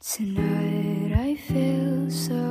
Tonight I feel so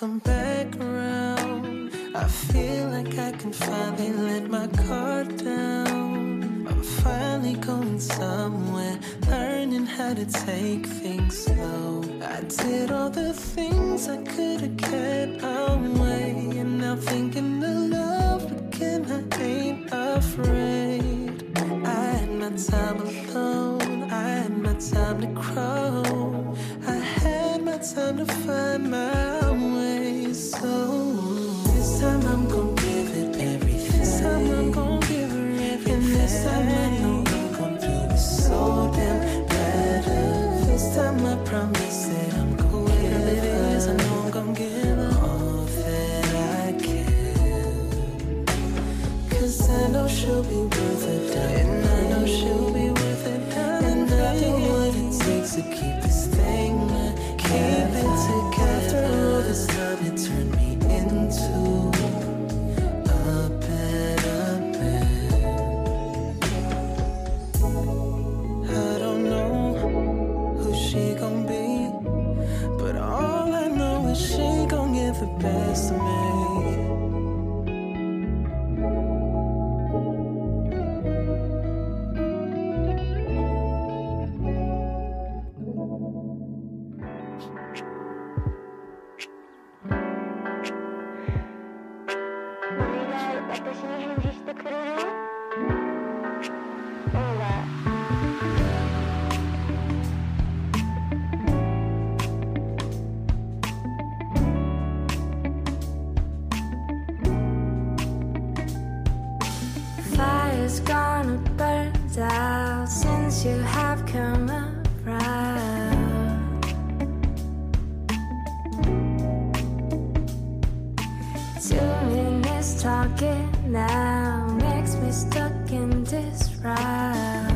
Welcome. Doing this talking now makes me stuck in this ride.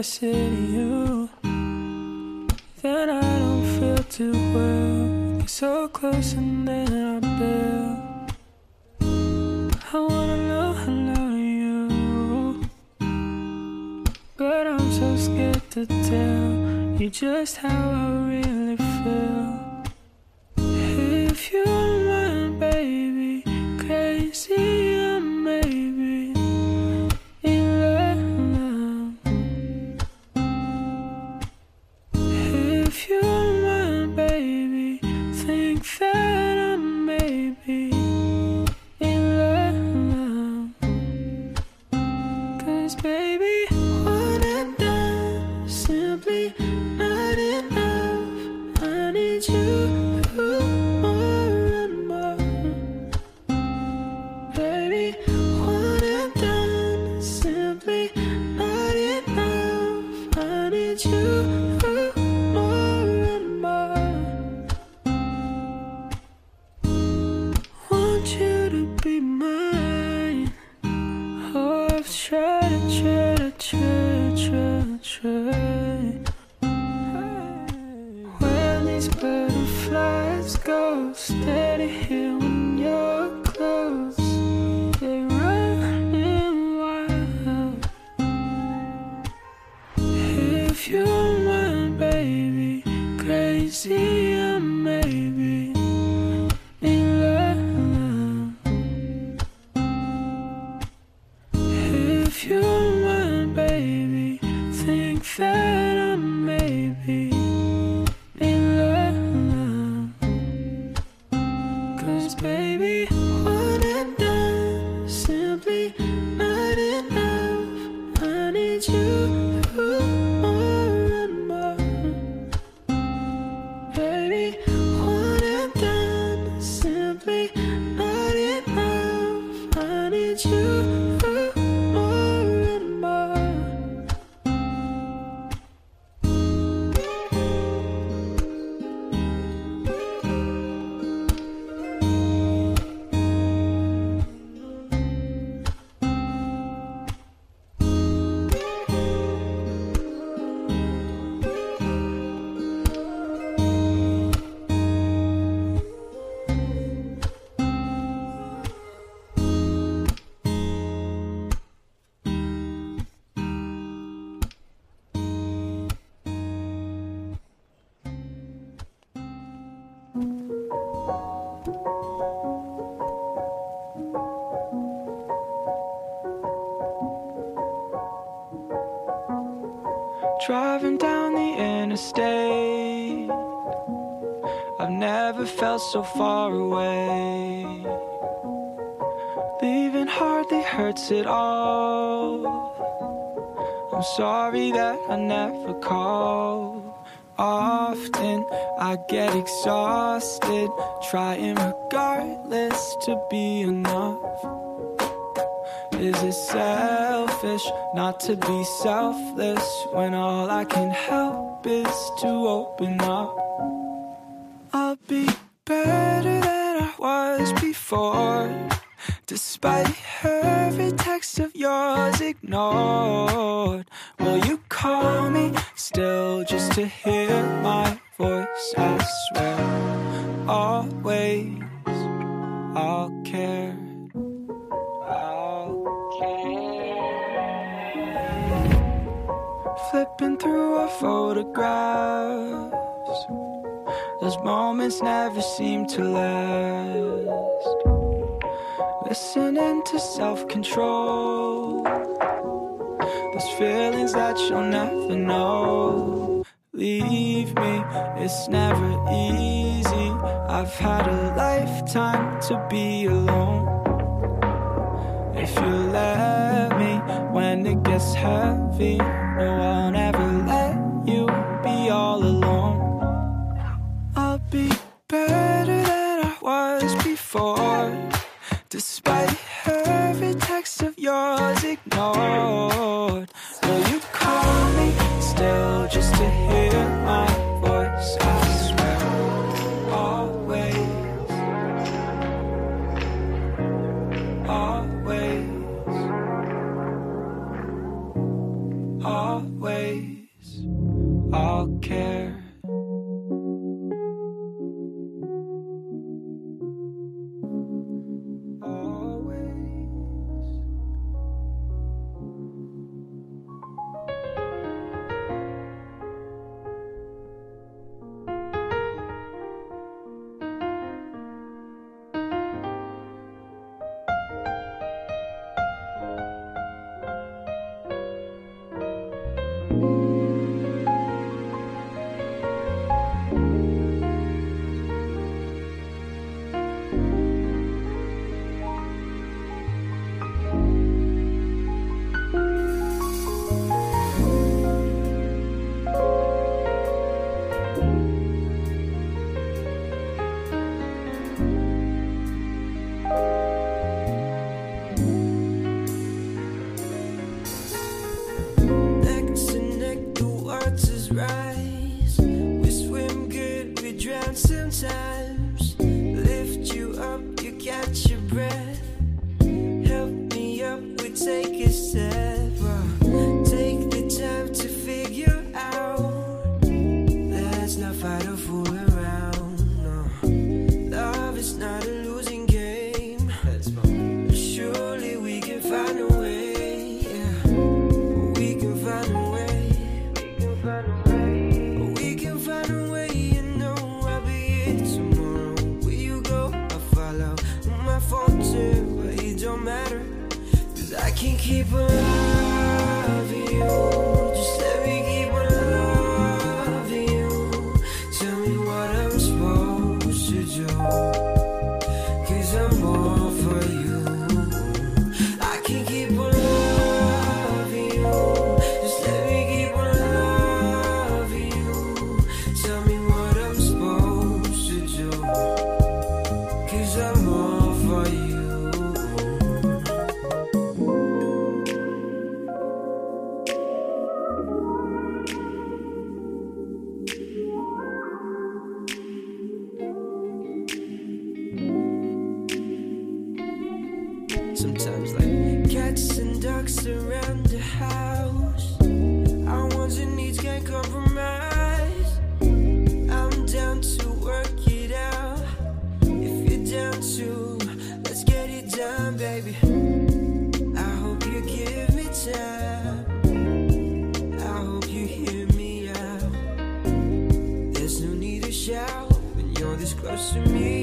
To say to you that I don't feel too well. You're so close and then I bail. I wanna know hello you, but I'm so scared to tell you just how I so far away. Leaving hardly hurts at all. I'm sorry that I never call. Often I get exhausted, trying regardless to be enough. Is it selfish not to be selfless when all I can help is to open up? I'll be better than I was before, despite every text of yours ignored. Will you call me still just to hear my voice? I swear, always I'll care. I'll Flipping through our photographs. Those moments never seem to last. Listening to self control. Those feelings that you'll never know. Leave me, it's never easy. I've had a lifetime to be alone. If you let me when it gets heavy, no, I'll to me.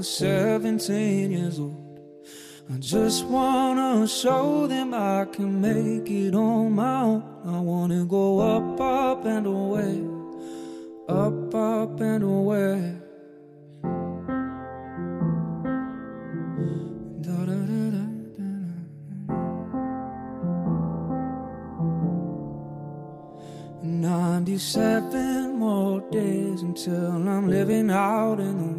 was 17 years old. I just wanna show them I can make it on my own. I wanna go up, up and away, up, up and away. Ninety-seven more days until I'm living out in the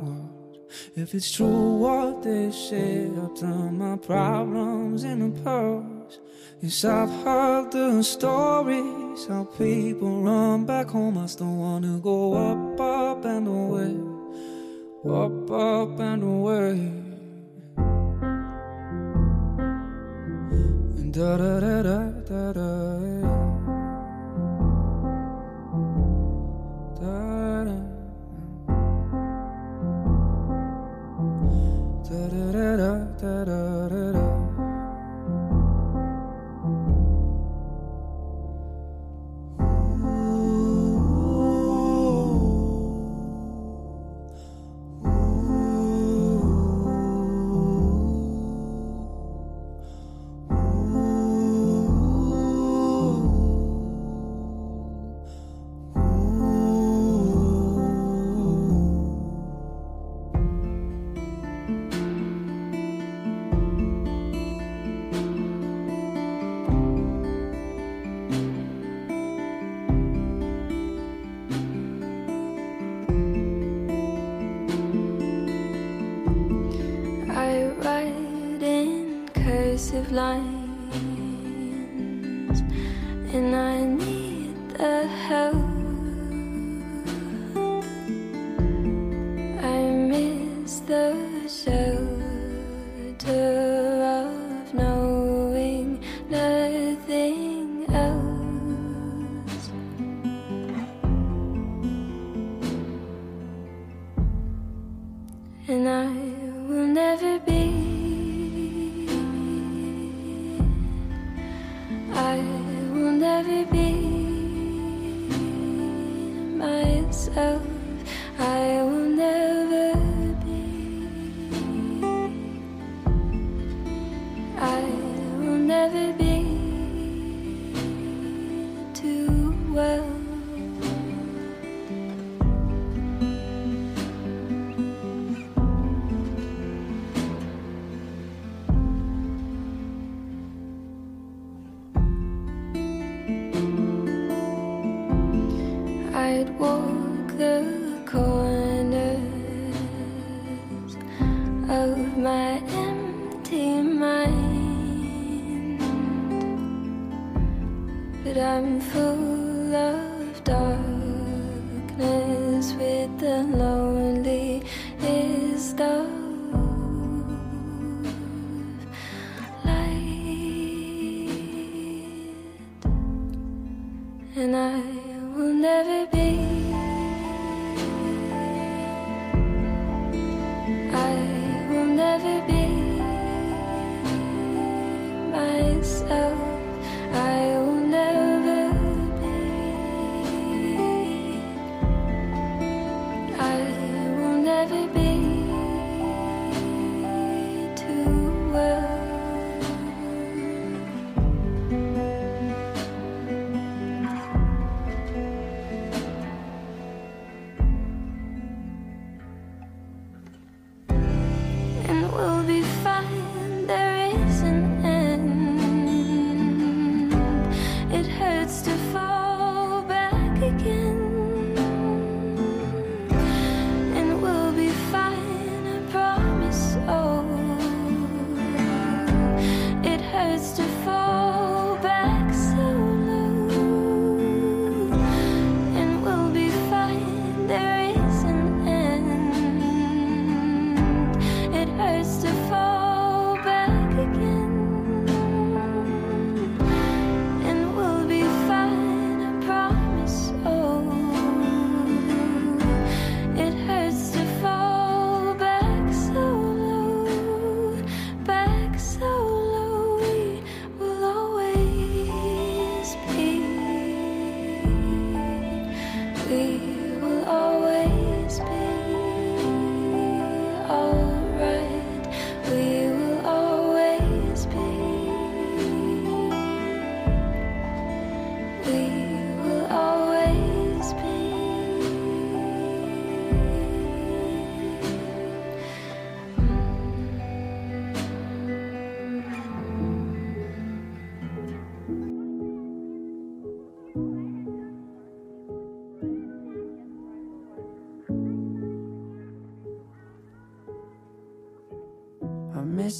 if it's true what they say, I'll drown my problems in a purse. Yes, I've heard the stories how people run back home. I still wanna go up, up and away, up, up and away. And da da da da da da. Da da da da.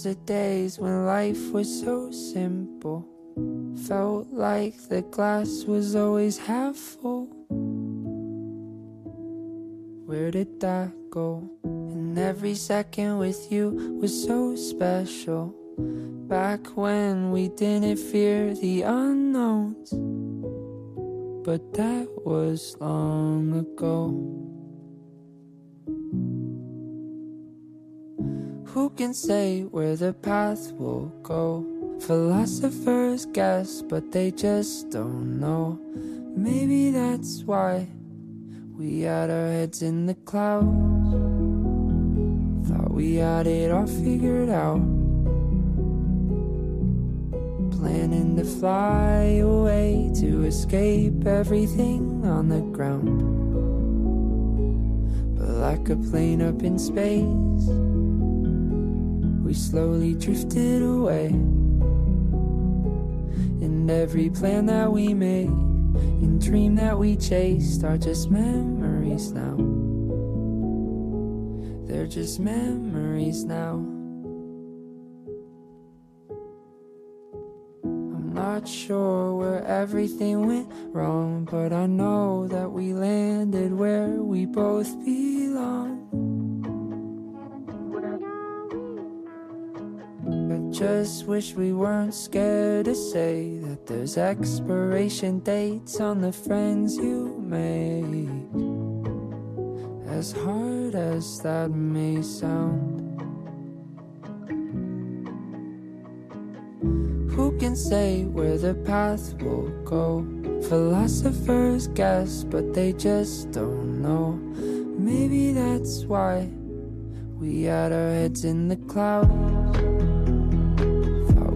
The days when life was so simple. Felt like the glass was always half full. Where did that go? And every second with you was so special. Back when we didn't fear the unknowns. But that was long ago. Who can say where the path will go? Philosophers guess, but they just don't know. Maybe that's why we had our heads in the clouds. Thought we had it all figured out. Planning to fly away to escape everything on the ground. But like a plane up in space, we slowly drifted away. And every plan that we made and dream that we chased are just memories now. They're just memories now. I'm not sure where everything went wrong, but I know that we landed where we both belong. Just wish we weren't scared to say that there's expiration dates on the friends you make. As hard as that may sound. Who can say where the path will go? Philosophers guess, but they just don't know. Maybe that's why we had our heads in the clouds.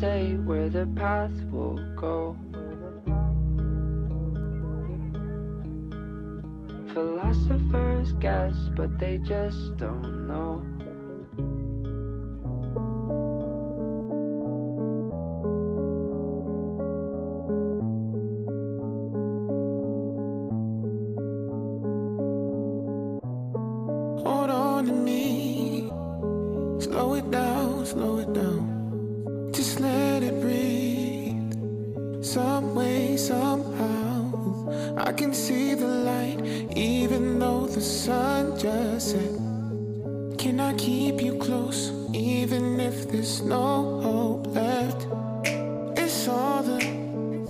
say where the path will go? Philosophers guess, but they just don't know. Close, even if there's no hope left? It's all the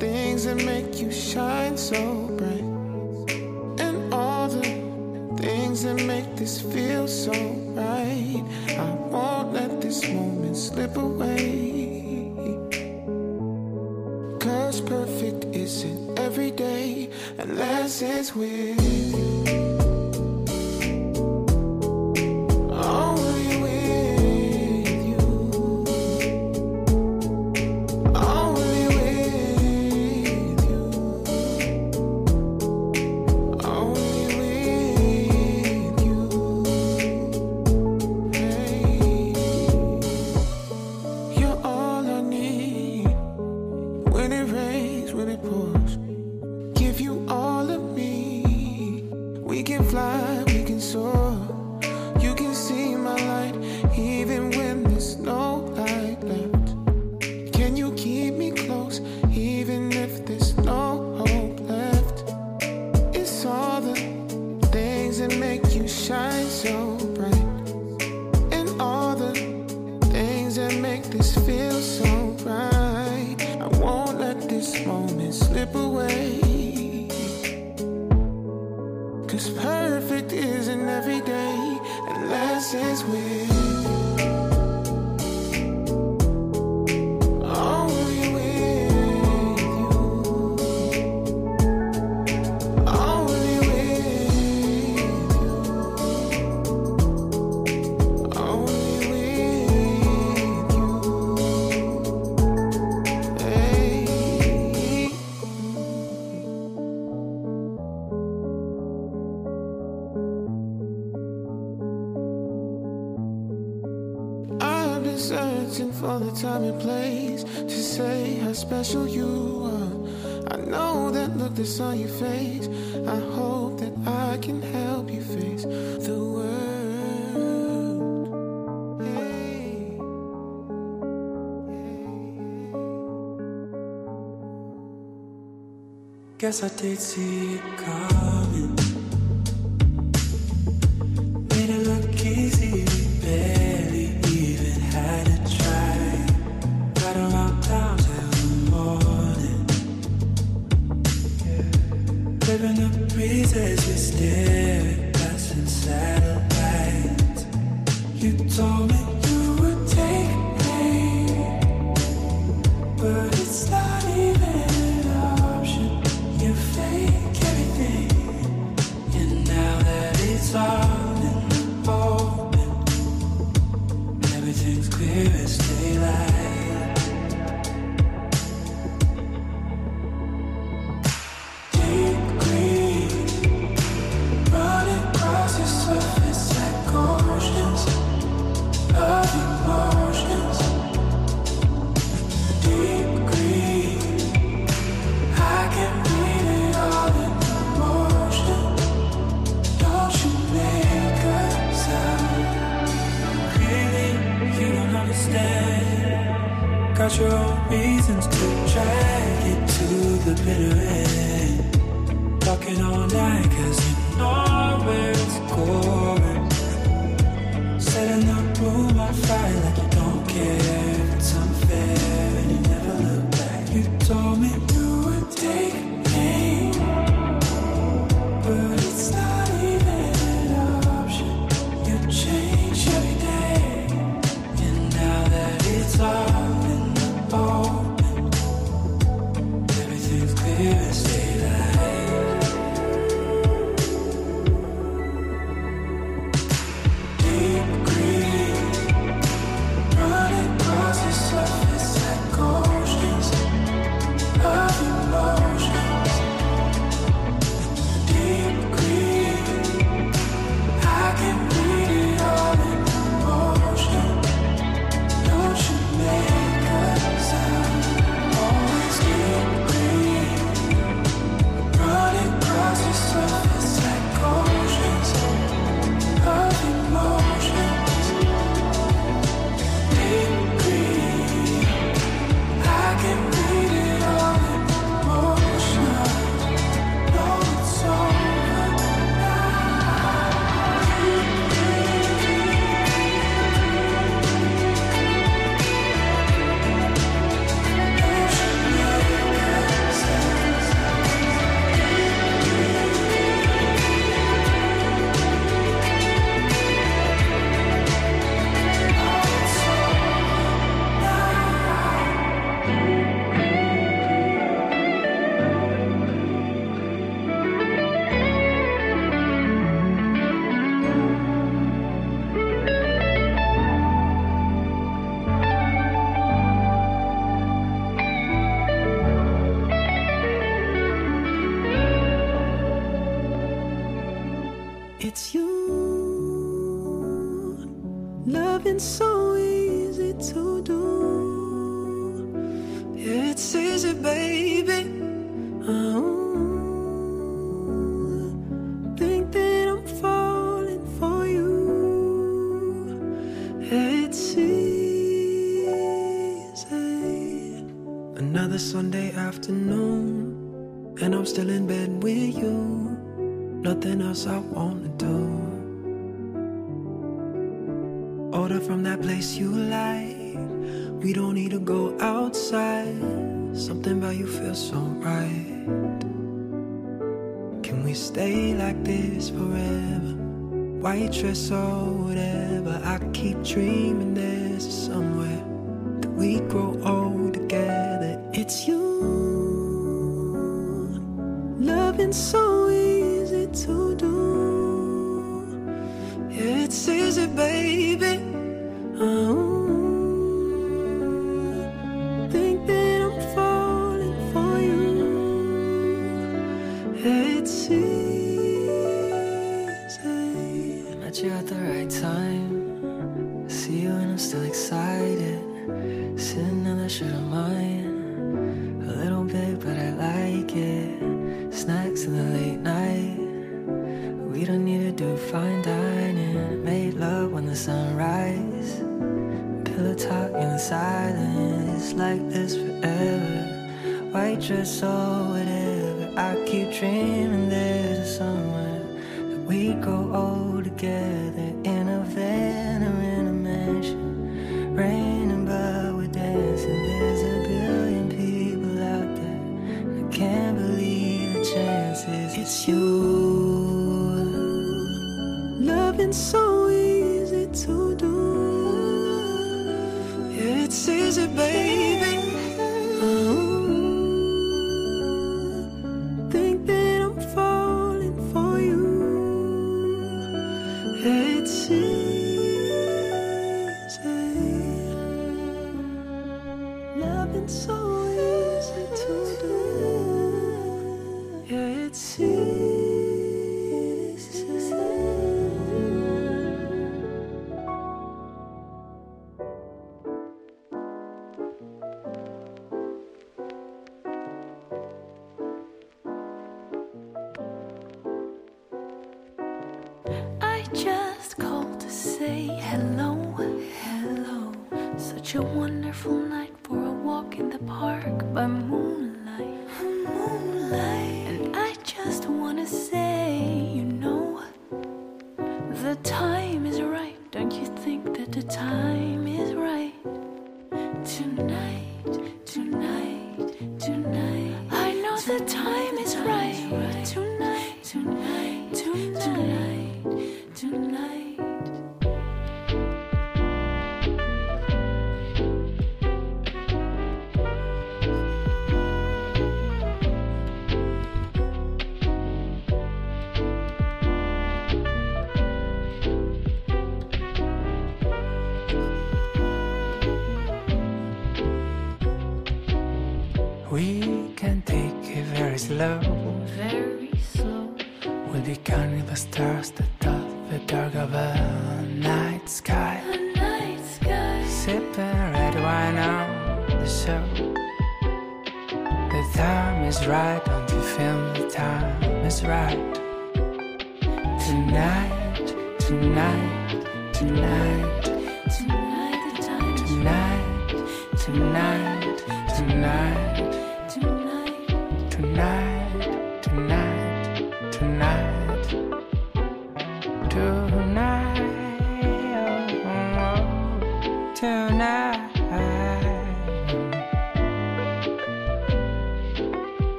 things that make you shine so bright. And all the things that make this feel so right. I won't let this moment slip away. Cause perfect isn't every day unless it's with you. Guess I did see White It's easy, baby.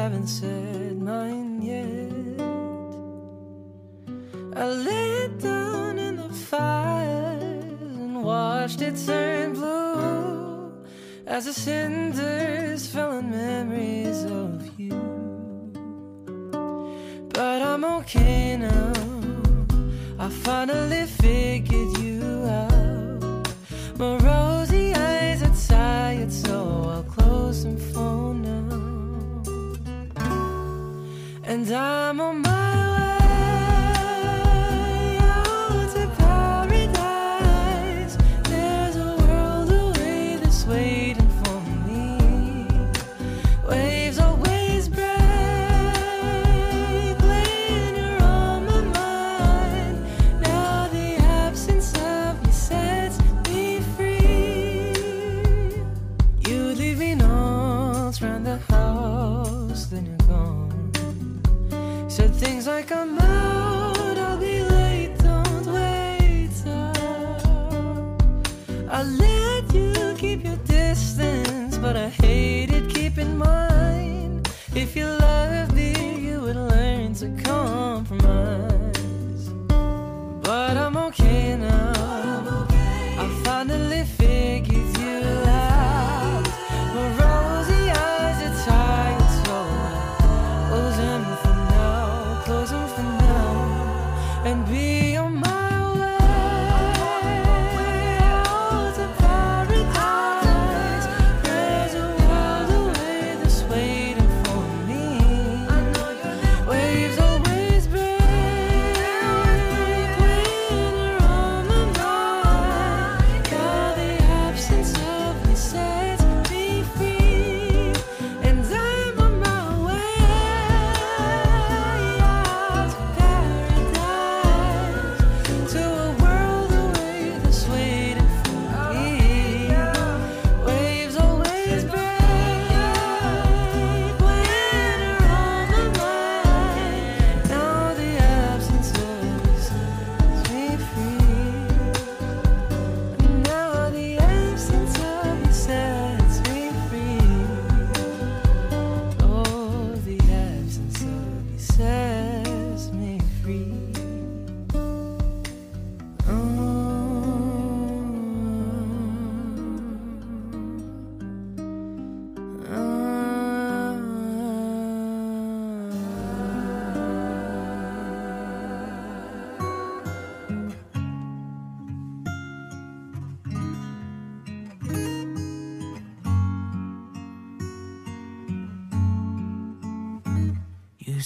Haven't said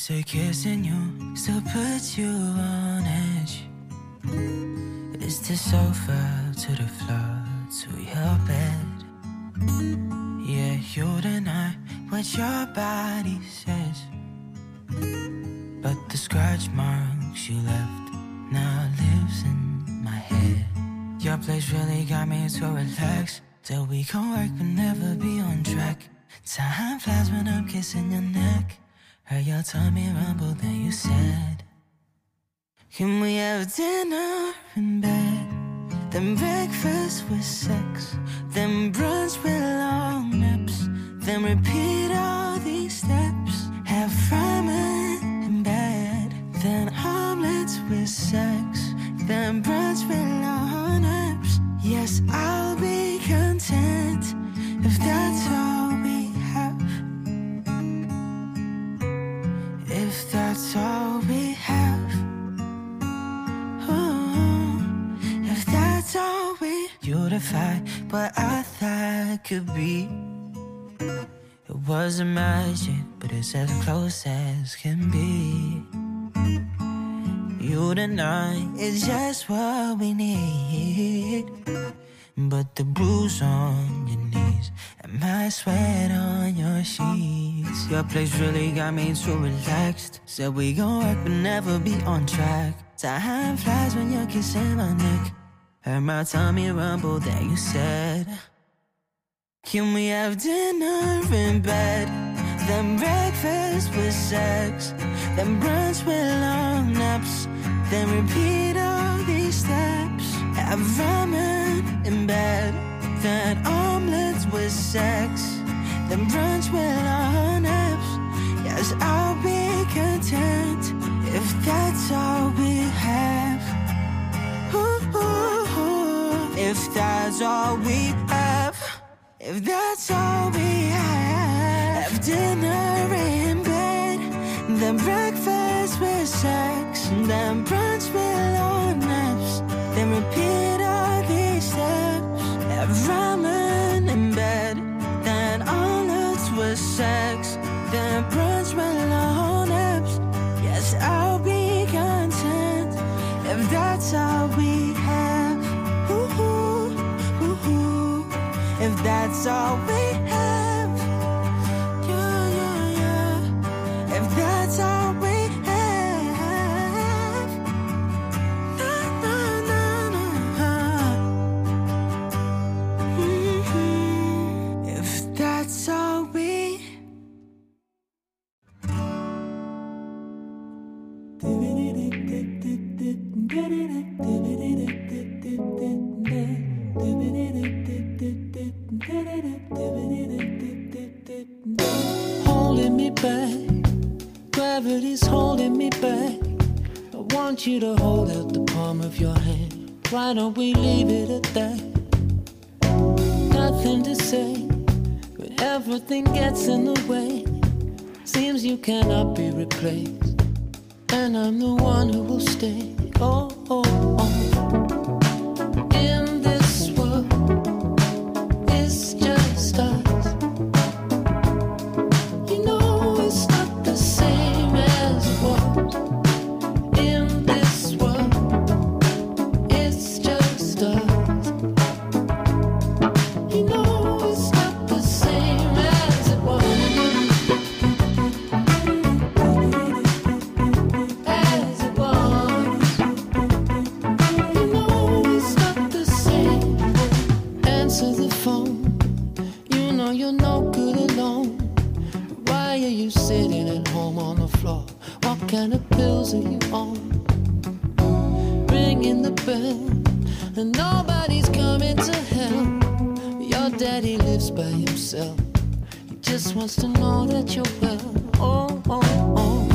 say kissing you still puts you on edge. It's the sofa to the floor to your bed. Yeah, you deny what your body says. But the scratch marks you left now lives in my head. Your place really got me to relax. Till we can work but never be on track. Heard your tummy rumble, then you said, Can we have dinner in bed? Then breakfast with sex, then brunch with long naps, then repeat all these steps. Have ramen in bed, then omelets with sex, then brunch with long naps. Yes, I'll be content if that's all what I thought could be. It wasn't magic, but it's as close as can be. You and I is just what we need. But the bruise on your knees and my sweat on your sheets. Your place really got me too relaxed. Said we gon' work but never be on track. Time flies when you're kissing my neck. Heard my tummy rumble, then you said, Can we have dinner in bed? Then breakfast with sex. Then brunch with long naps. Then repeat all these steps. Have ramen in bed. Then omelets with sex. Then brunch with long naps. Yes, I'll be content if that's all we have. Ooh, ooh. If that's all we have, if that's all we have, have dinner in bed, then breakfast with sex, then brunch with long naps, then repeat all these steps, have ramen in bed, then olives with sex, then brunch with long naps. Yes, I'll be content if that's all we If that's back. Gravity's holding me back. I want you to hold out the palm of your hand. Why don't we leave it at that? Nothing to say, but everything gets in the way. Seems you cannot be replaced, and I'm the one who will stay. Oh, oh, oh. The and nobody's coming to help. Your daddy lives by himself. He just wants to know that you're well. Oh, oh, oh.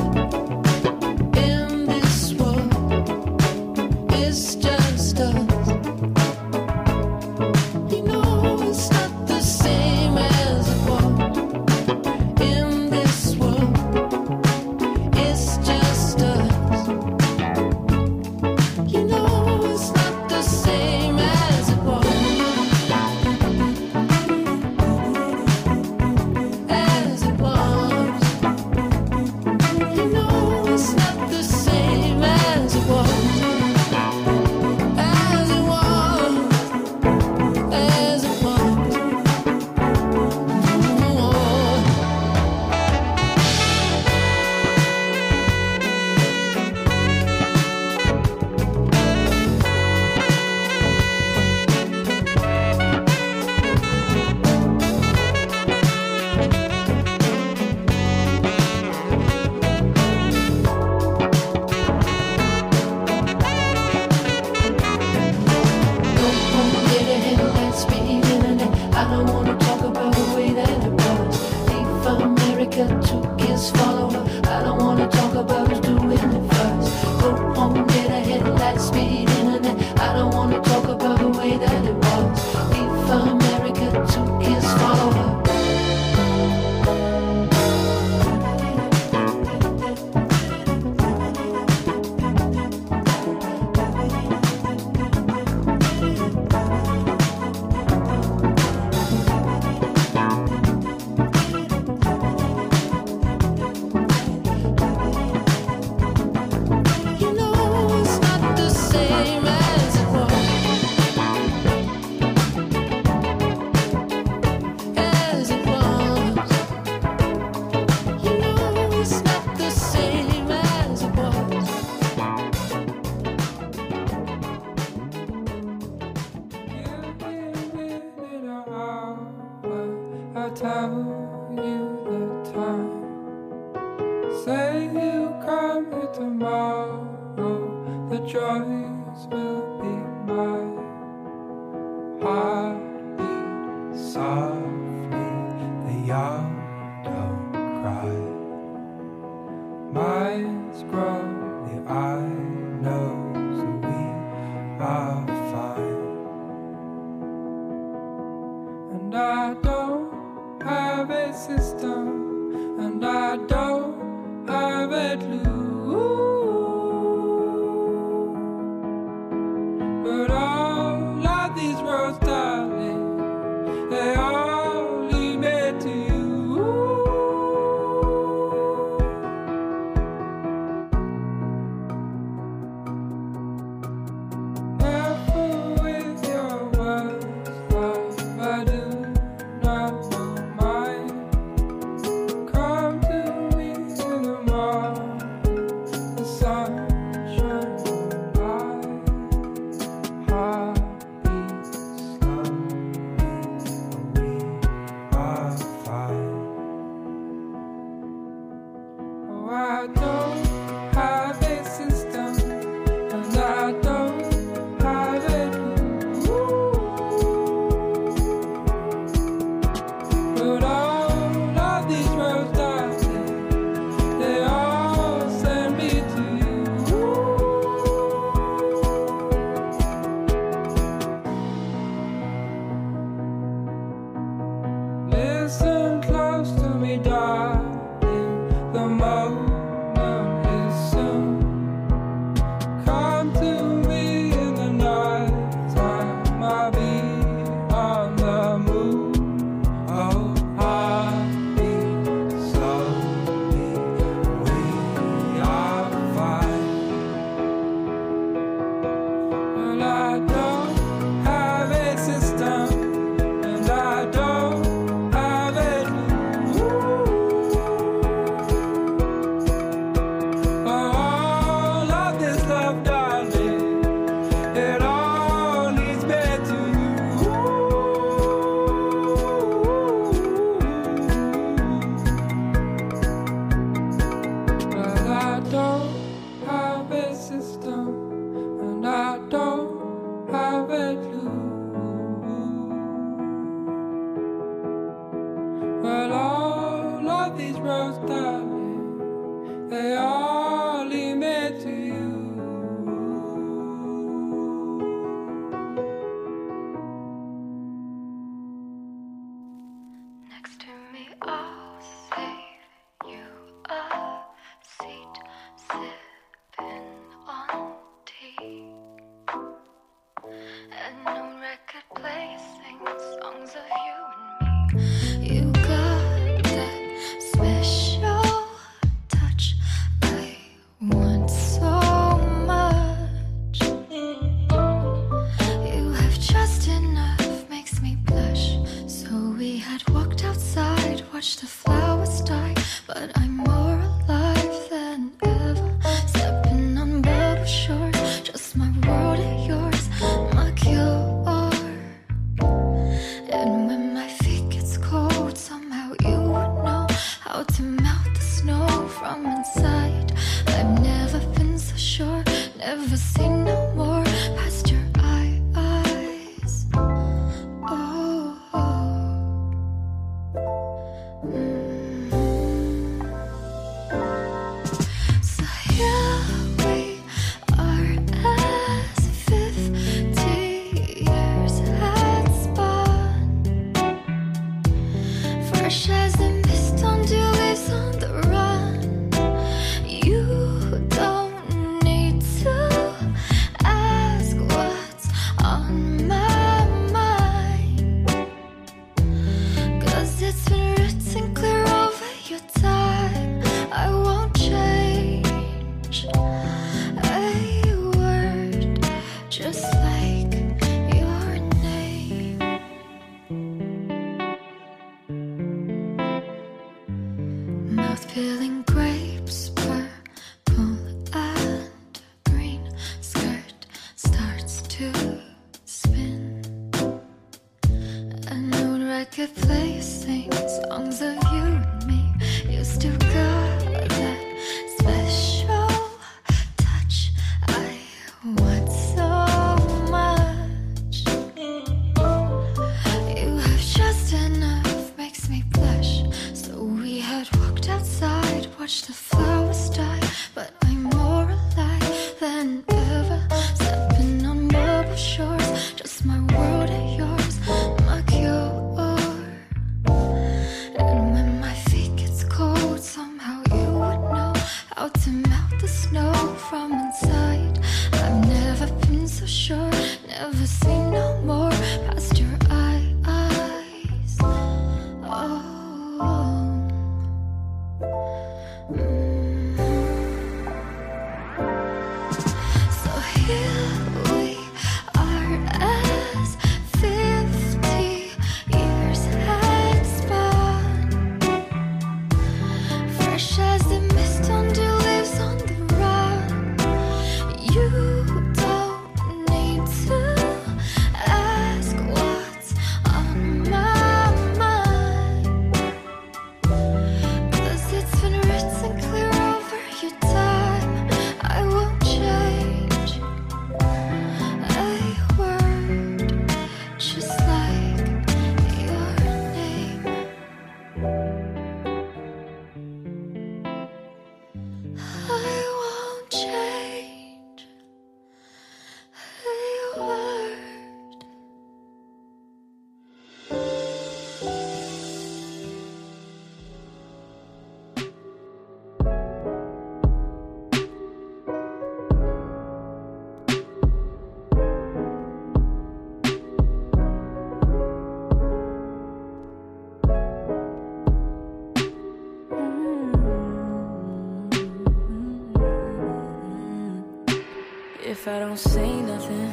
I don't say nothing,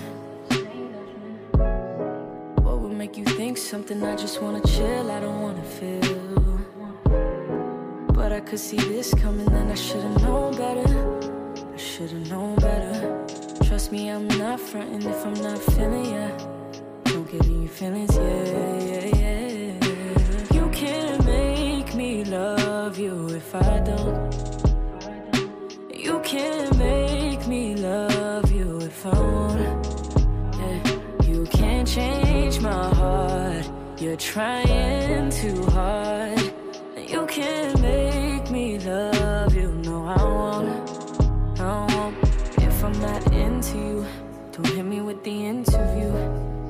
what would make you think something? I just wanna chill, I don't wanna feel. But I could see this coming, then I should've known better. I should've known better. Trust me, I'm not fronting if I'm not feeling ya. Don't get in your feelings, yeah, yeah, yeah. You can't make me love you if I don't. You can't make me love Yeah. You can't change my heart. You're trying too hard. You can't make me love you. No, I wanna. I won't. If I'm not into you, don't hit me with the interview.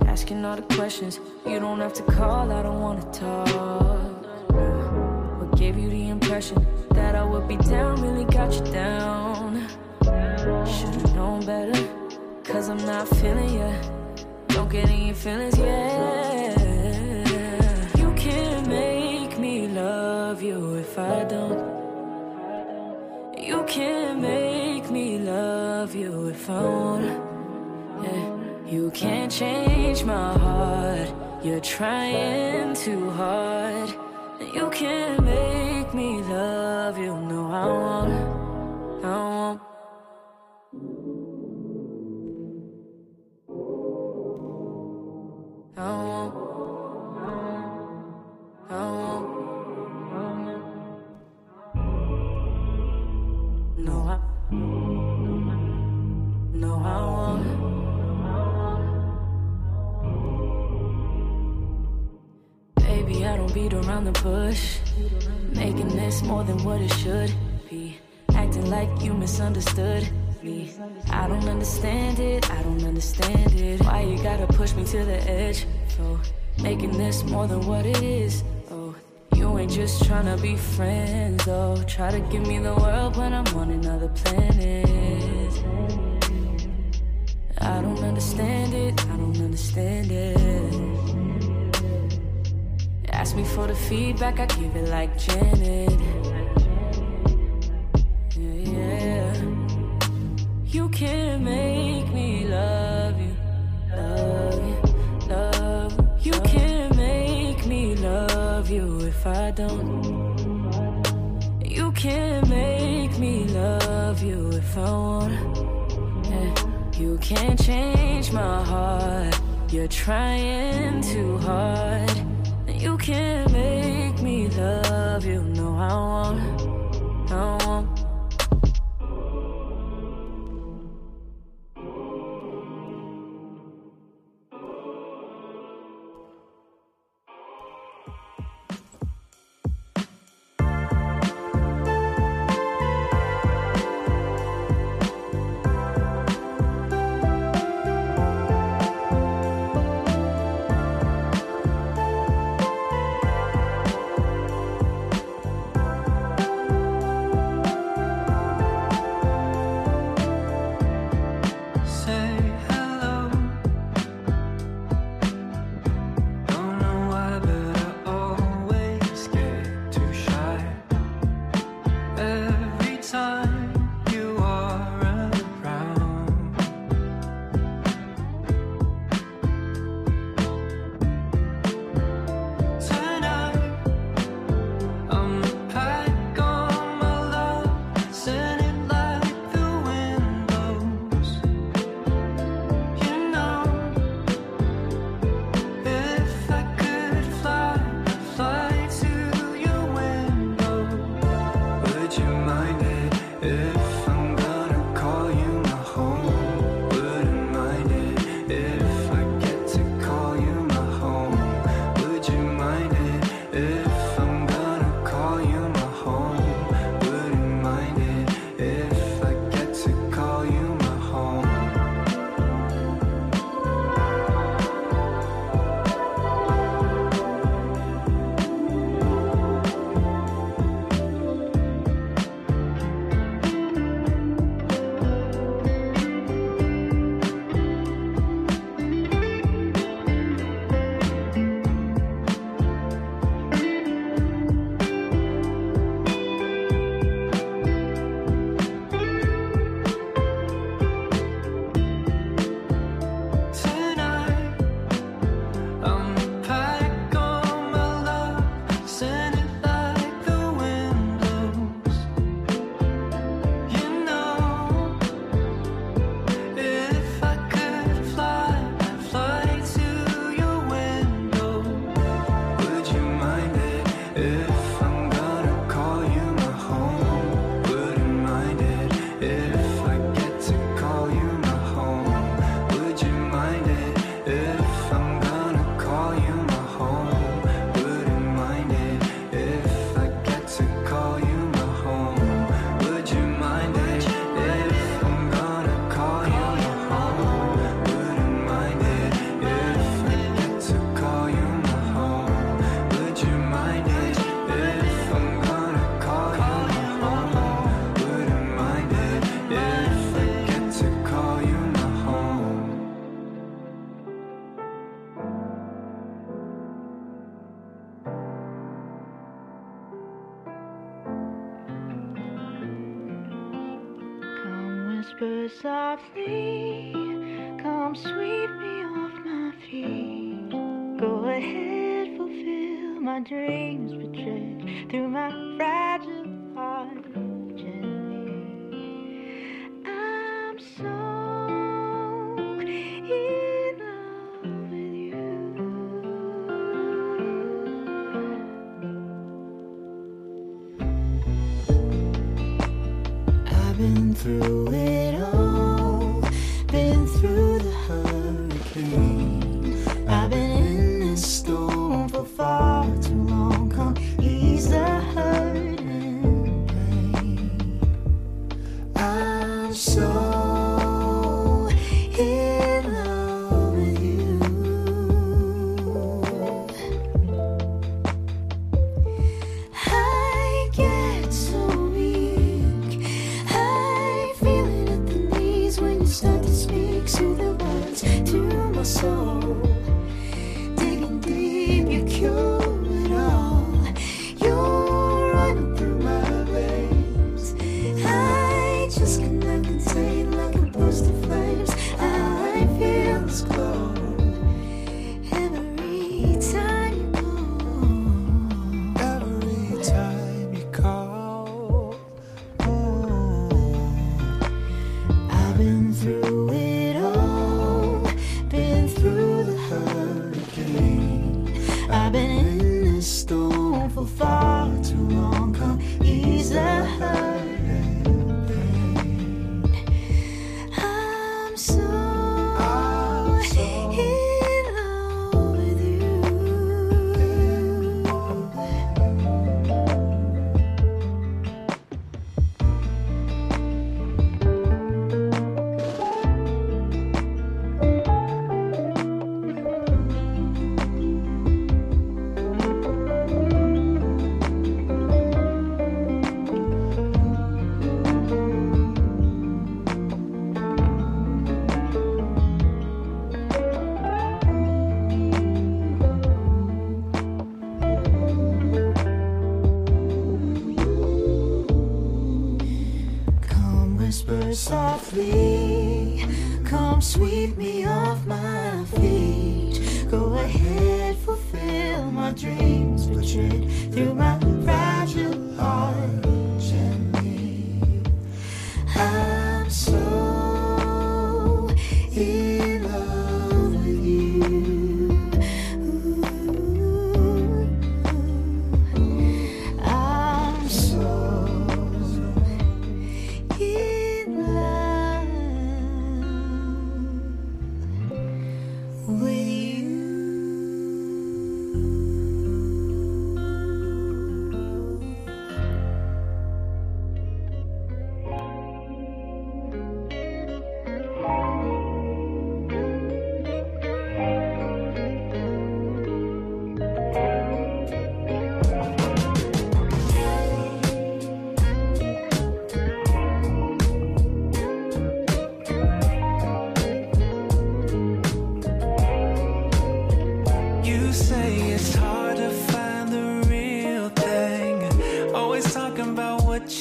Asking all the questions. You don't have to call. I don't wanna talk. What gave you the impression that I would be down really got you down? Should've known better, cause I'm not feeling ya. Don't get in your feelings, yeah. You can't make me love you if I don't. You can't make me love you if I wanna. Yeah. You can't change my heart. You're trying too hard. You can't make me love you. No, I wanna. I won't. Don't beat around the bush. Making this more than what it should be. Acting like you misunderstood me. I don't understand it, I don't understand it. Why you gotta push me to the edge? For making this more than what it is. Oh, you ain't just tryna be friends, though. Try to give me the world when I'm on another planet. I don't understand it, I don't understand it. Ask me for the feedback, I give it like Janet. Yeah. You can't make me love you, love you, love you. You can't make me love you if I don't. You can't make me love you if I wanna. Yeah. You can't change my heart. You're trying too hard. Can't make me love you. No, I wanna. I won't. of. Come sweep me off my feet. Go ahead, fulfill my dreams, but tread through my pride.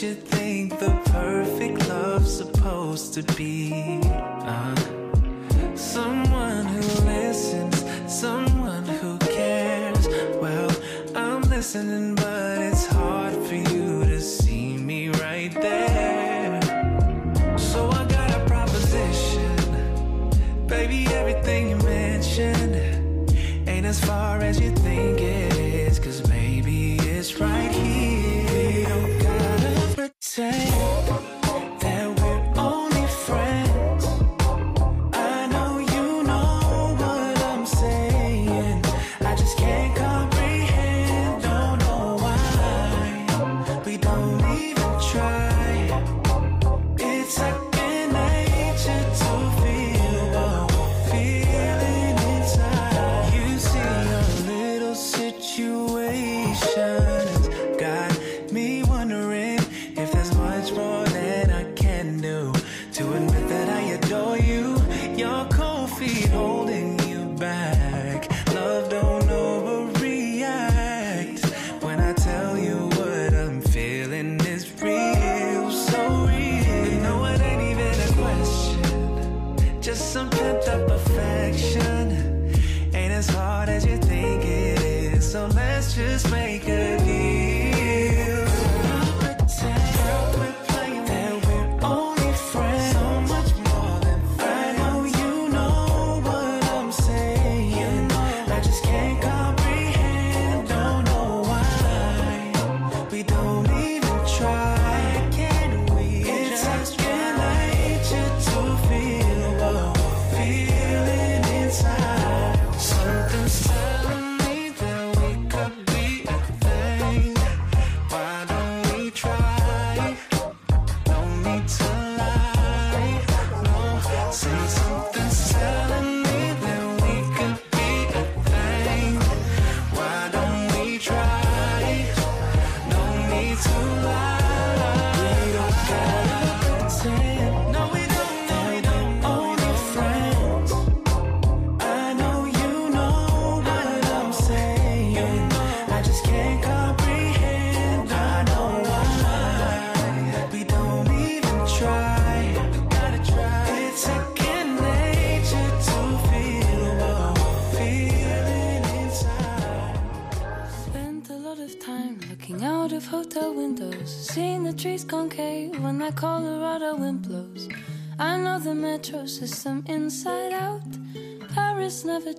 you think the perfect love's supposed to be? Uh.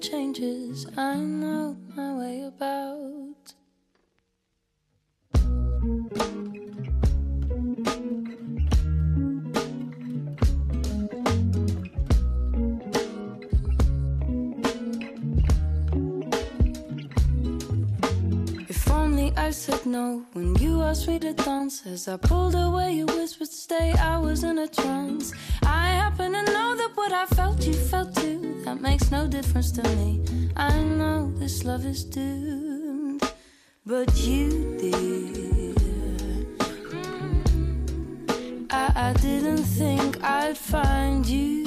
changes. I know when you asked me to dance. As I pulled away, you whispered, Stay. I was in a trance. I happen to know that what I felt, you felt too. That makes no difference to me. I know this love is doomed. But you, did. Mm. I, I didn't think I'd find you.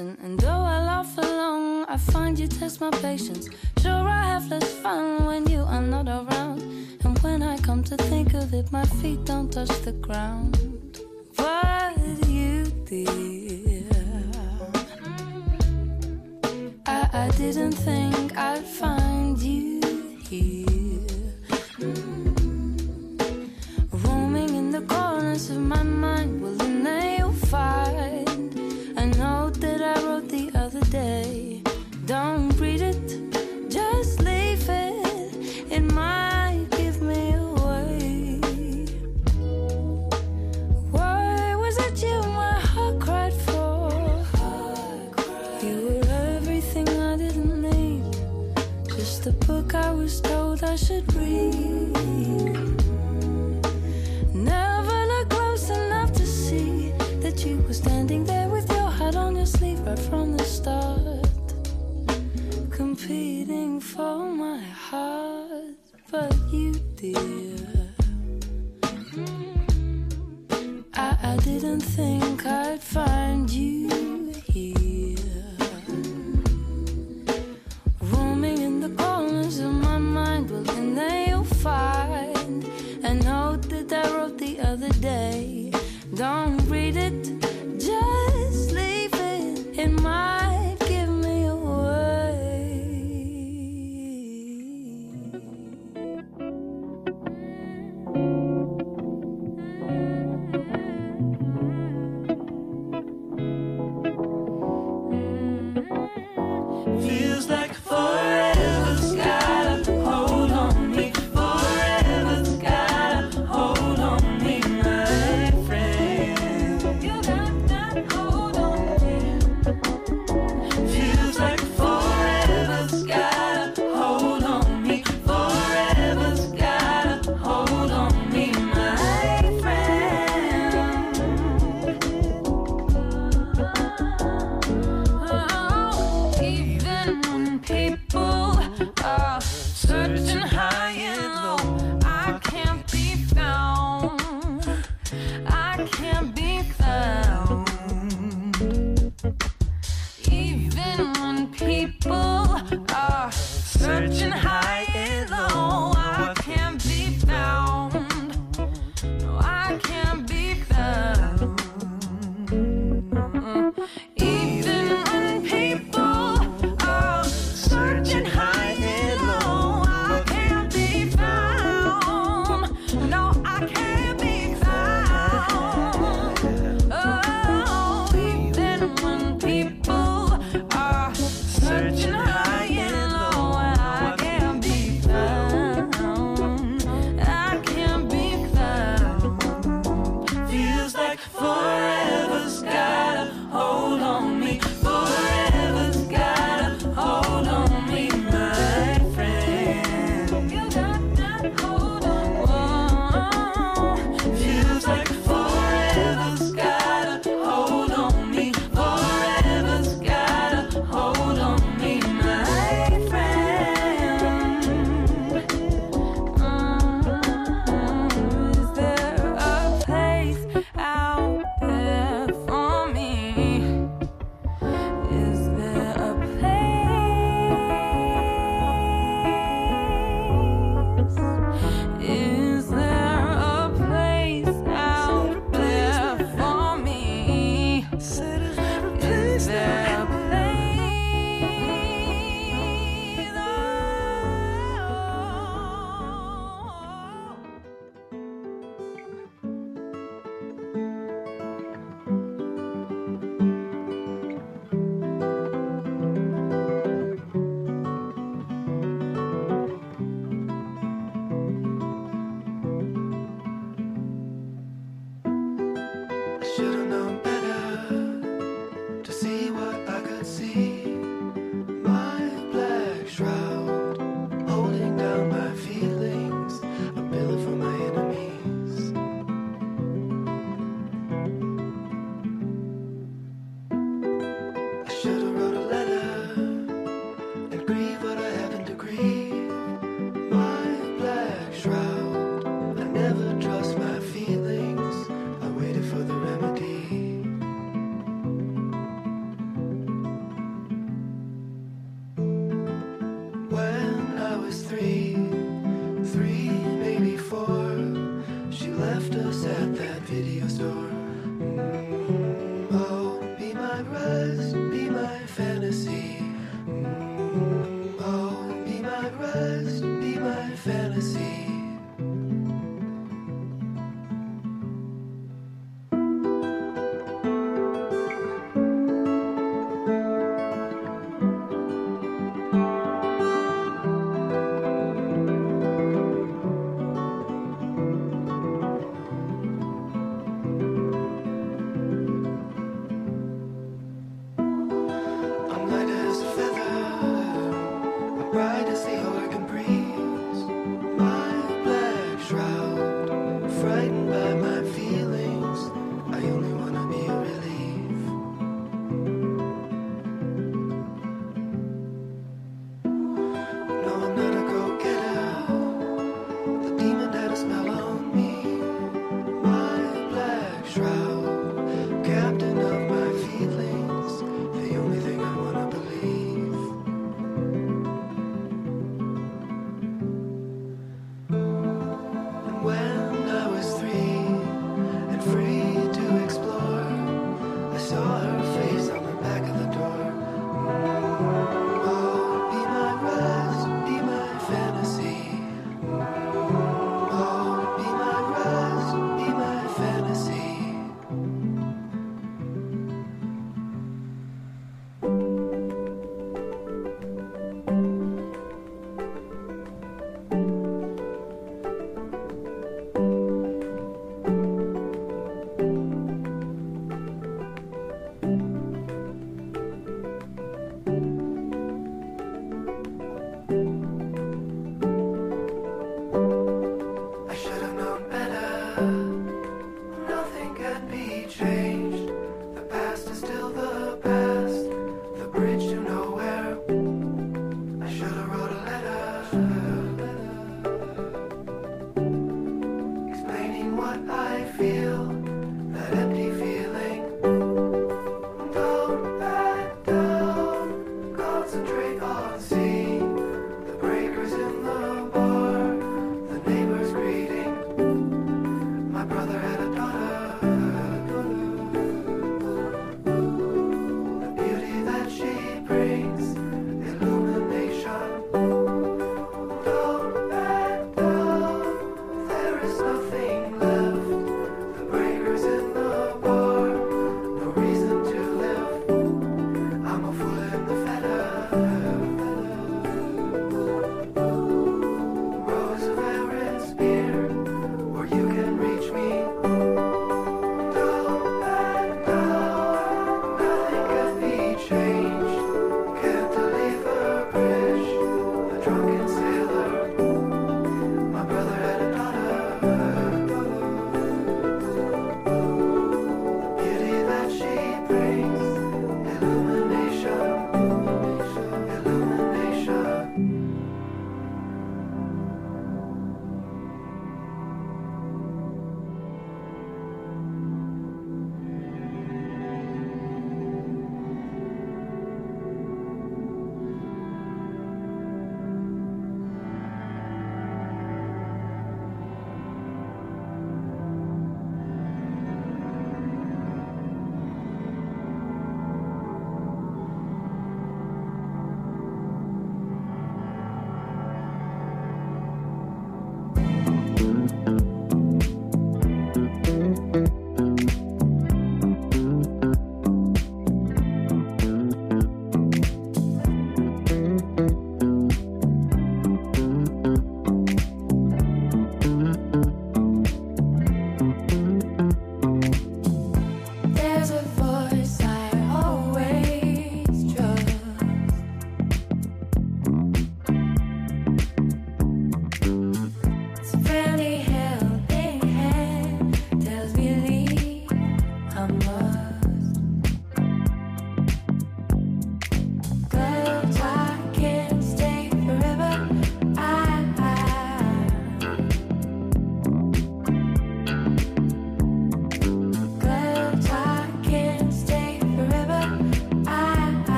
And though I laugh along, I find you test my patience. Sure, I have less fun when you are not around. And when I come to think of it, my feet don't touch the ground.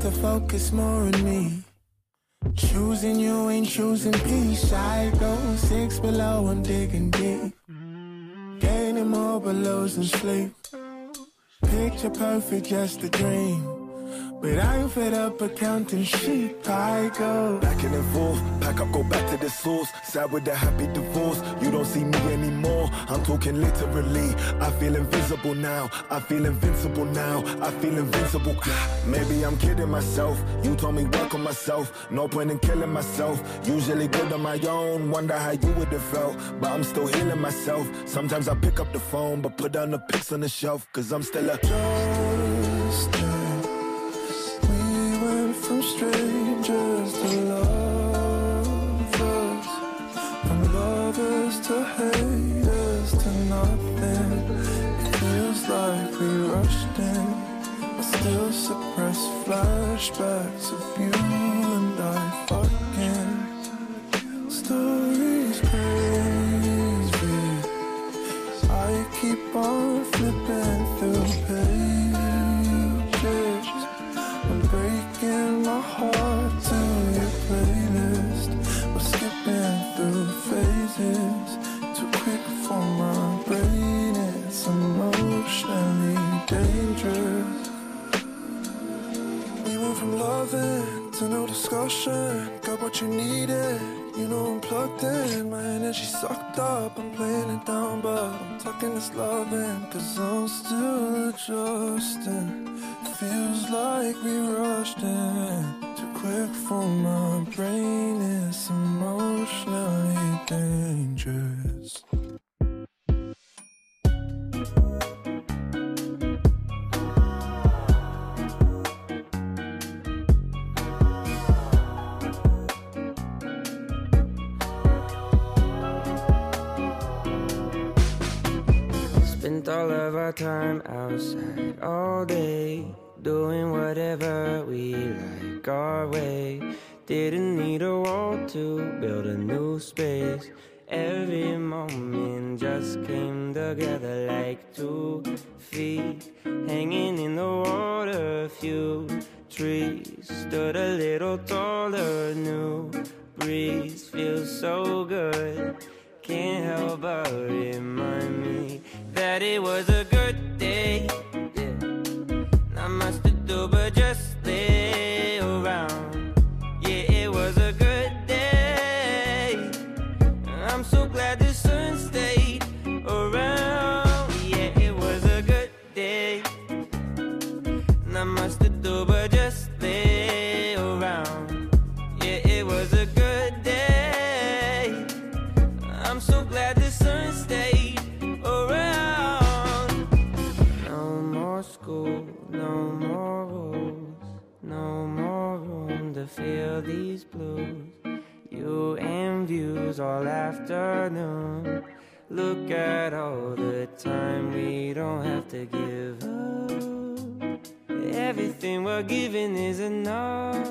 To focus more on me. Choosing you ain't choosing peace. I go six below, I'm digging deep. Gaining more but losing sleep. Picture perfect, just a dream. But I'm fed up of counting sheep. I oh. go Back and forth, pack up, go back to the source. Sad with the happy divorce. You don't see me anymore. I'm talking literally. I feel invisible now. I feel invincible now. I feel invincible. Maybe I'm kidding myself. You told me work on myself. No point in killing myself. Usually good on my own. Wonder how you would have felt. But I'm still healing myself. Sometimes I pick up the phone, but put down the pics on the shelf. Cause I'm still a. We we rushed in. I still suppress flashbacks of you and I fucking. Stories crazy. I keep on flipping through pages. I'm breaking my heart dangerous. We went from loving to no discussion. Got what you needed. You know I'm plugged in. My energy sucked up. I'm playing it down, but I'm tucking this love. Cause I'm still adjusting. Feels like we rushed in. Too quick for my brain. It's emotionally dangerous. Spent all of our time outside all day, doing whatever we like our way. Didn't need a wall to build a new space. Every moment just came together like two feet hanging in the water. Few trees stood a little taller. New breeze feels so good. Can't help but remind me that it was a good day. Yeah. Not much to do but just hours all afternoon. Look at all the time we don't have to give up. Everything we're giving is enough.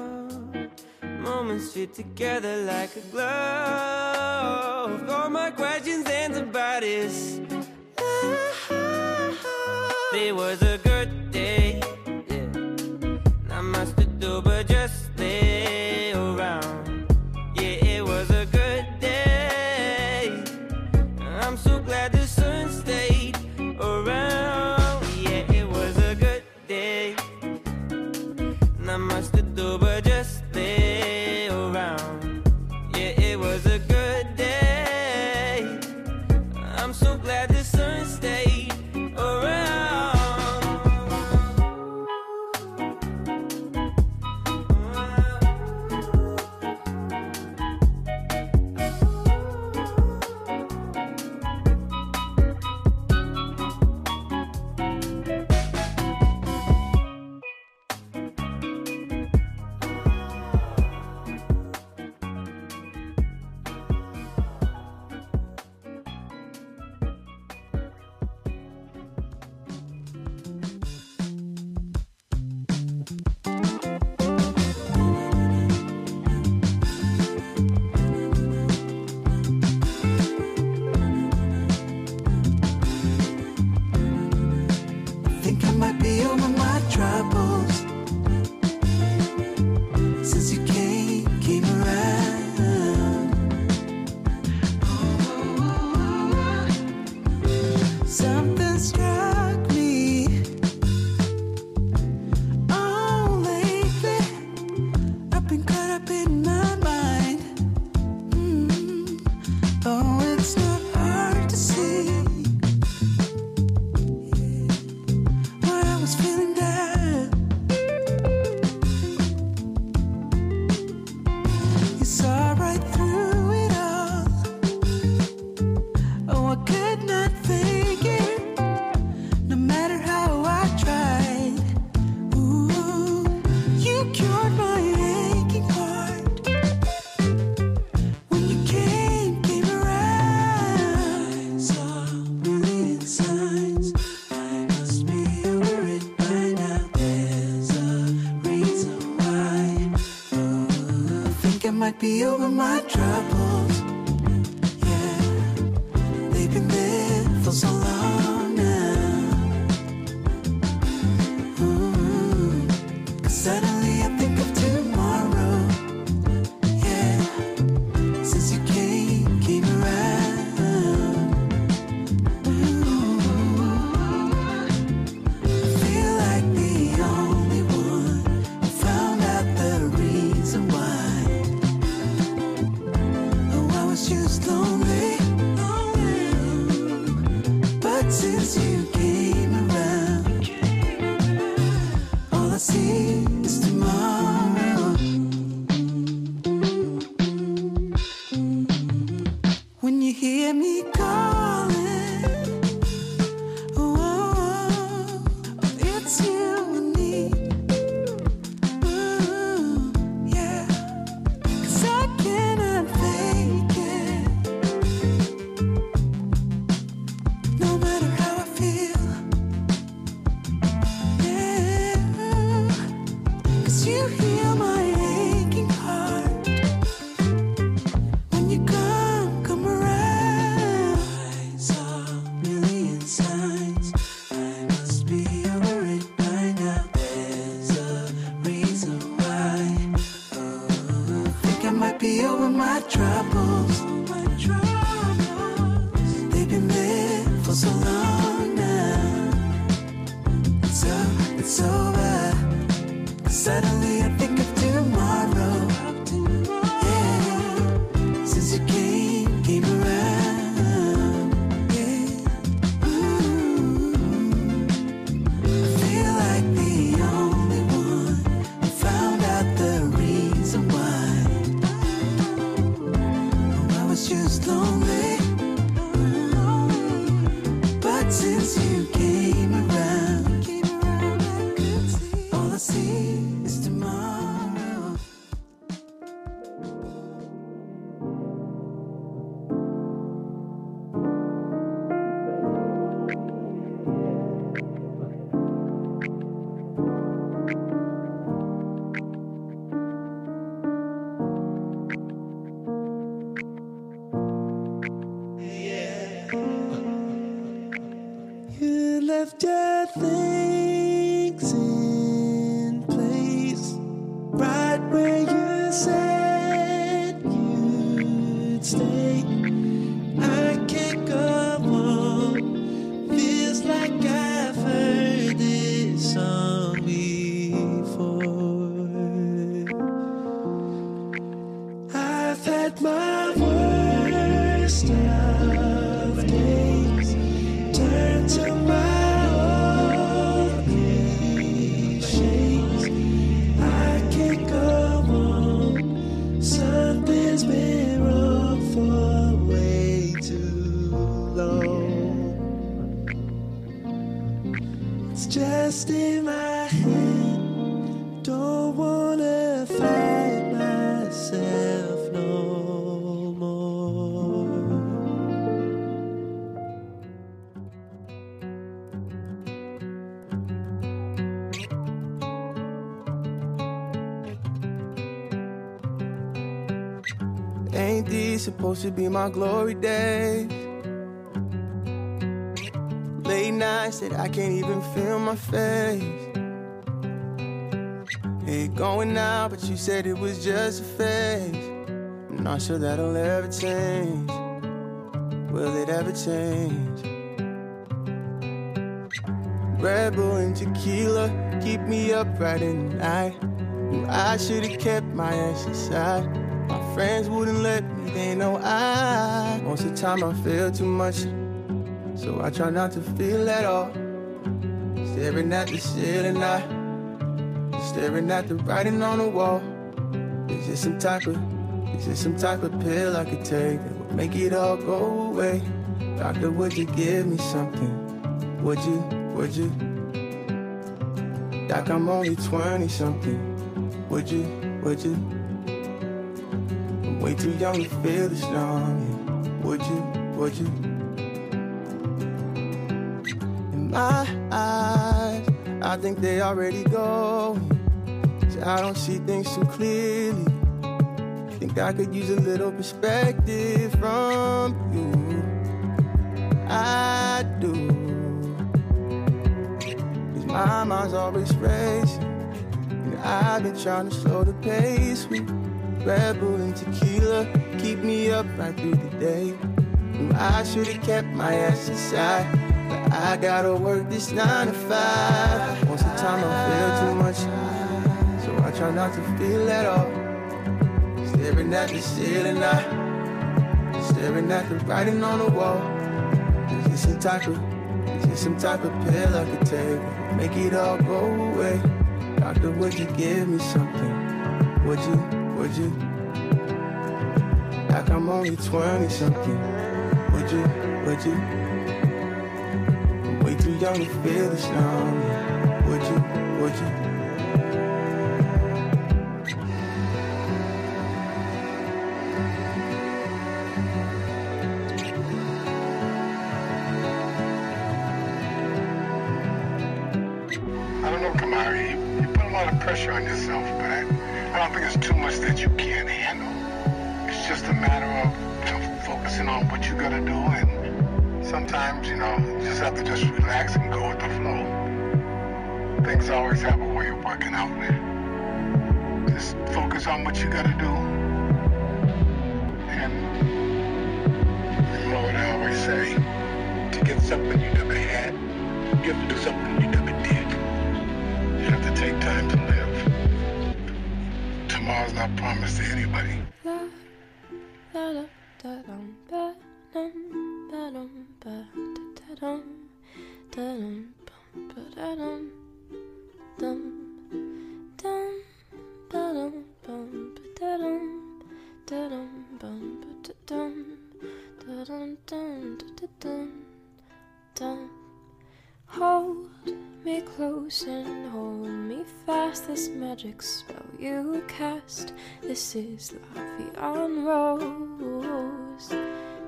Moments fit together like a glove. All my questions and about is It was a good day. Yeah. Not much to do, but just stay around. Yeah, it was a good be over my supposed to be my glory days? Late nights that I can't even feel my face. Ain't going now, but you said it was just a phase. I'm not sure that'll ever change. Will it ever change? Red Bull and tequila keep me up right the night. I should've kept my exercise. My friends wouldn't let me, they know I. Most of the time I feel too much, so I try not to feel at all. Staring at the ceiling, I staring at the writing on the wall. Is this some type of, is this some type of pill I could take that would make it all go away? Doctor, would you give me something? Would you, would you? Doc, I'm only 20 something. Would you, would you? Way too young to feel this strong. Would you, would you? In my eyes, I think they already go. I don't see things too clearly. Think I could use a little perspective from you. I do. Cause my mind's always racing. And I've been trying to slow the pace with Red Bull and tequila. Keep me up right through the day. Knew I should've kept my ass inside. But I gotta work this nine to five. Most of the time I feel too much. So I try not to feel at all. Staring at the ceiling, I staring at the writing on the wall. Is this some type of, is this some type of pill I could take? Make it all go away. Doctor, would you give me something? Would you, would you? Like I'm only 20 something. Would you, would you? I'm way too young to feel this now. Would you, would you? I don't know, Khamari. You, you put a lot of pressure on yourself, but I, think it's too much that you can't handle. It's just a matter of focusing on what you gotta do, and sometimes, you know, you just have to just relax and go with the flow. Things always have a way of working out. Just focus on what you gotta do. And you know what I always say, to get something you never had, you have to do something you never did. You have to take time to. Not promised to anybody. Hold me close and hold me fast. This magic spell you cast. This is La Vie en Rose.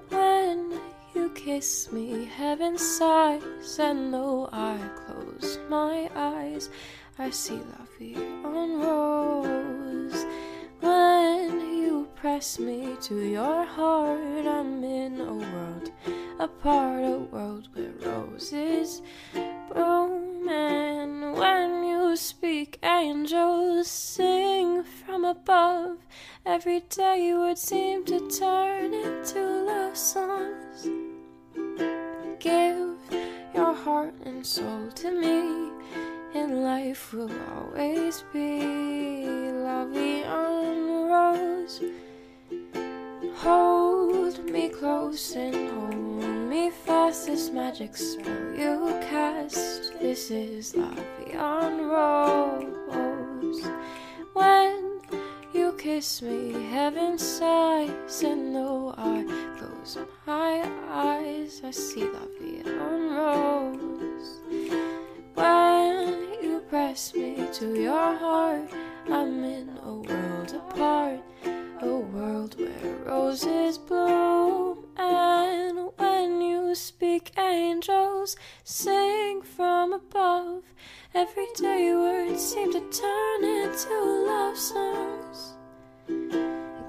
When you kiss me, heaven sighs, and though I close my eyes, I see La Vie en Rose. When you press me to your heart, I'm in a world apart, a world where roses bloom. And when you speak, angels sing from above. Every day you would seem to turn into love songs. Give your heart and soul to me, and life will always be Vie en Rose. Hold me close and hold me fast. This magic spell you cast. This is Vie en Rose. When you kiss me, heaven sighs, and though I close my eyes, I see Vie en Rose. When you press me to your heart, I'm in a world apart, a world where roses bloom. And when you speak, angels sing from above. Everyday words seem to turn into love songs.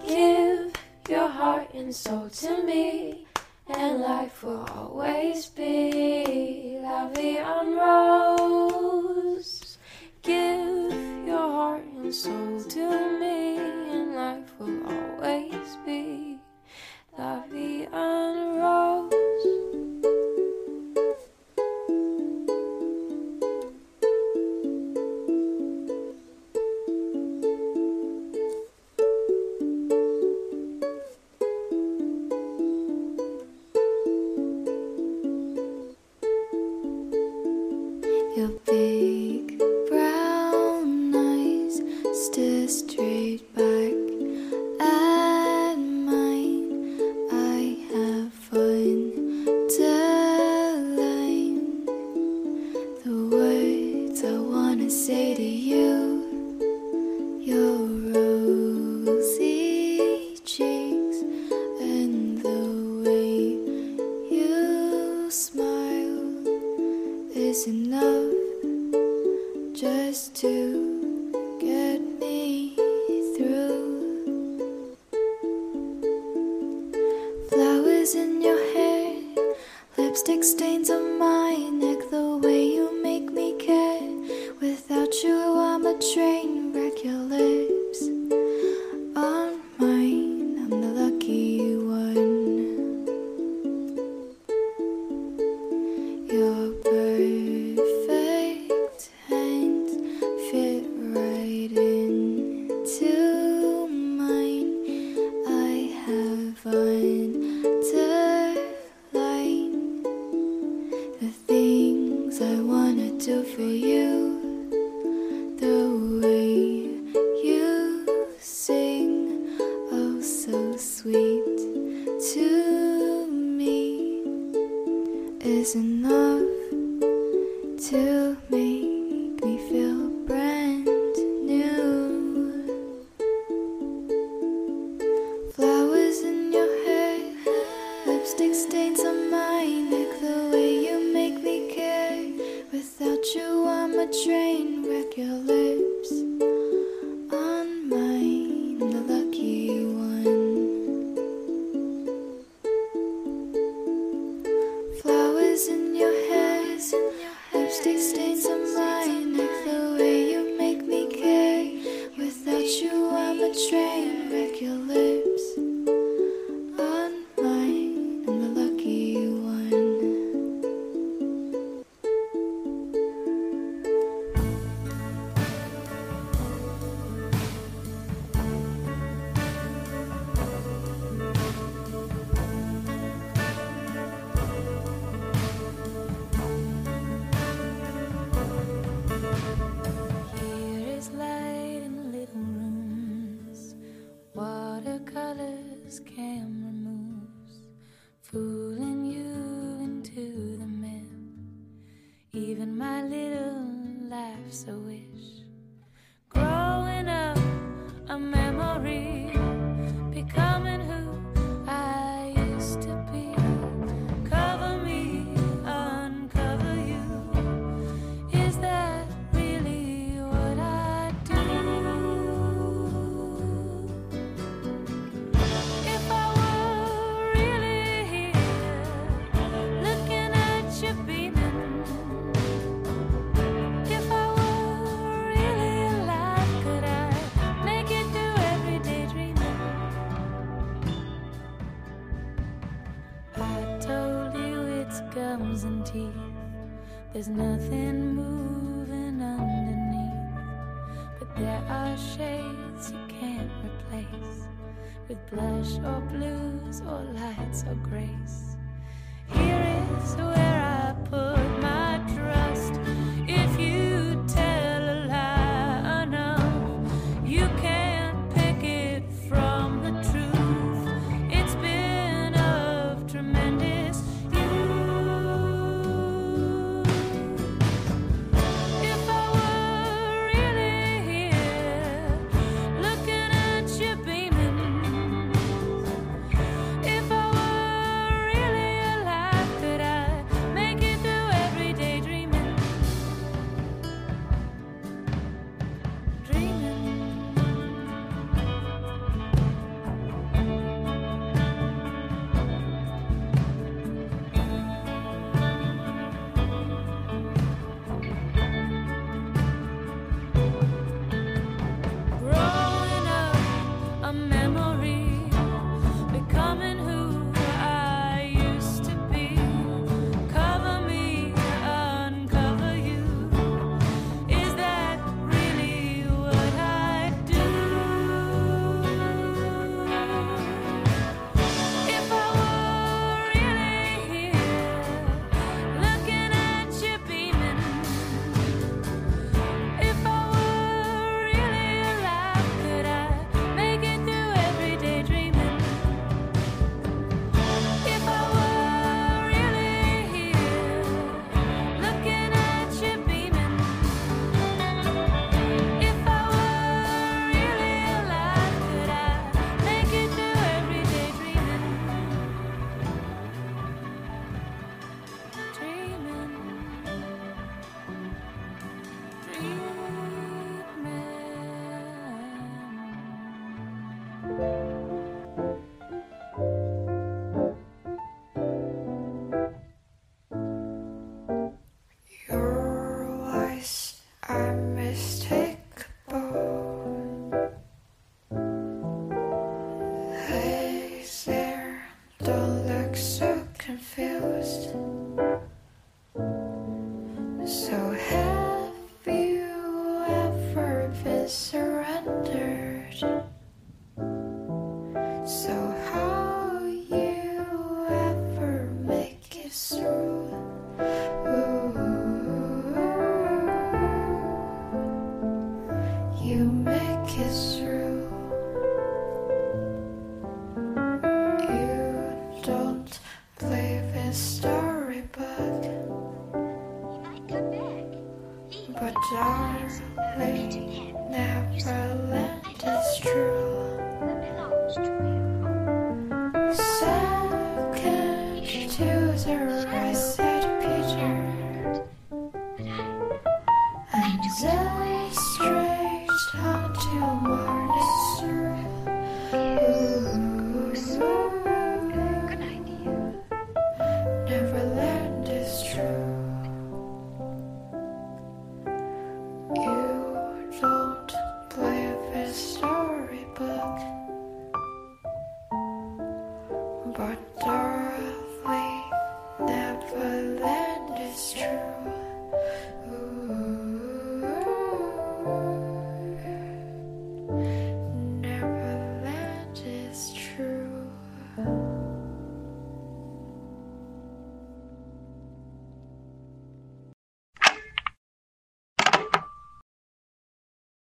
Give your heart and soul to me and life will always be la vie en rose. Give your heart and soul to me, and life will always be la vie en rose.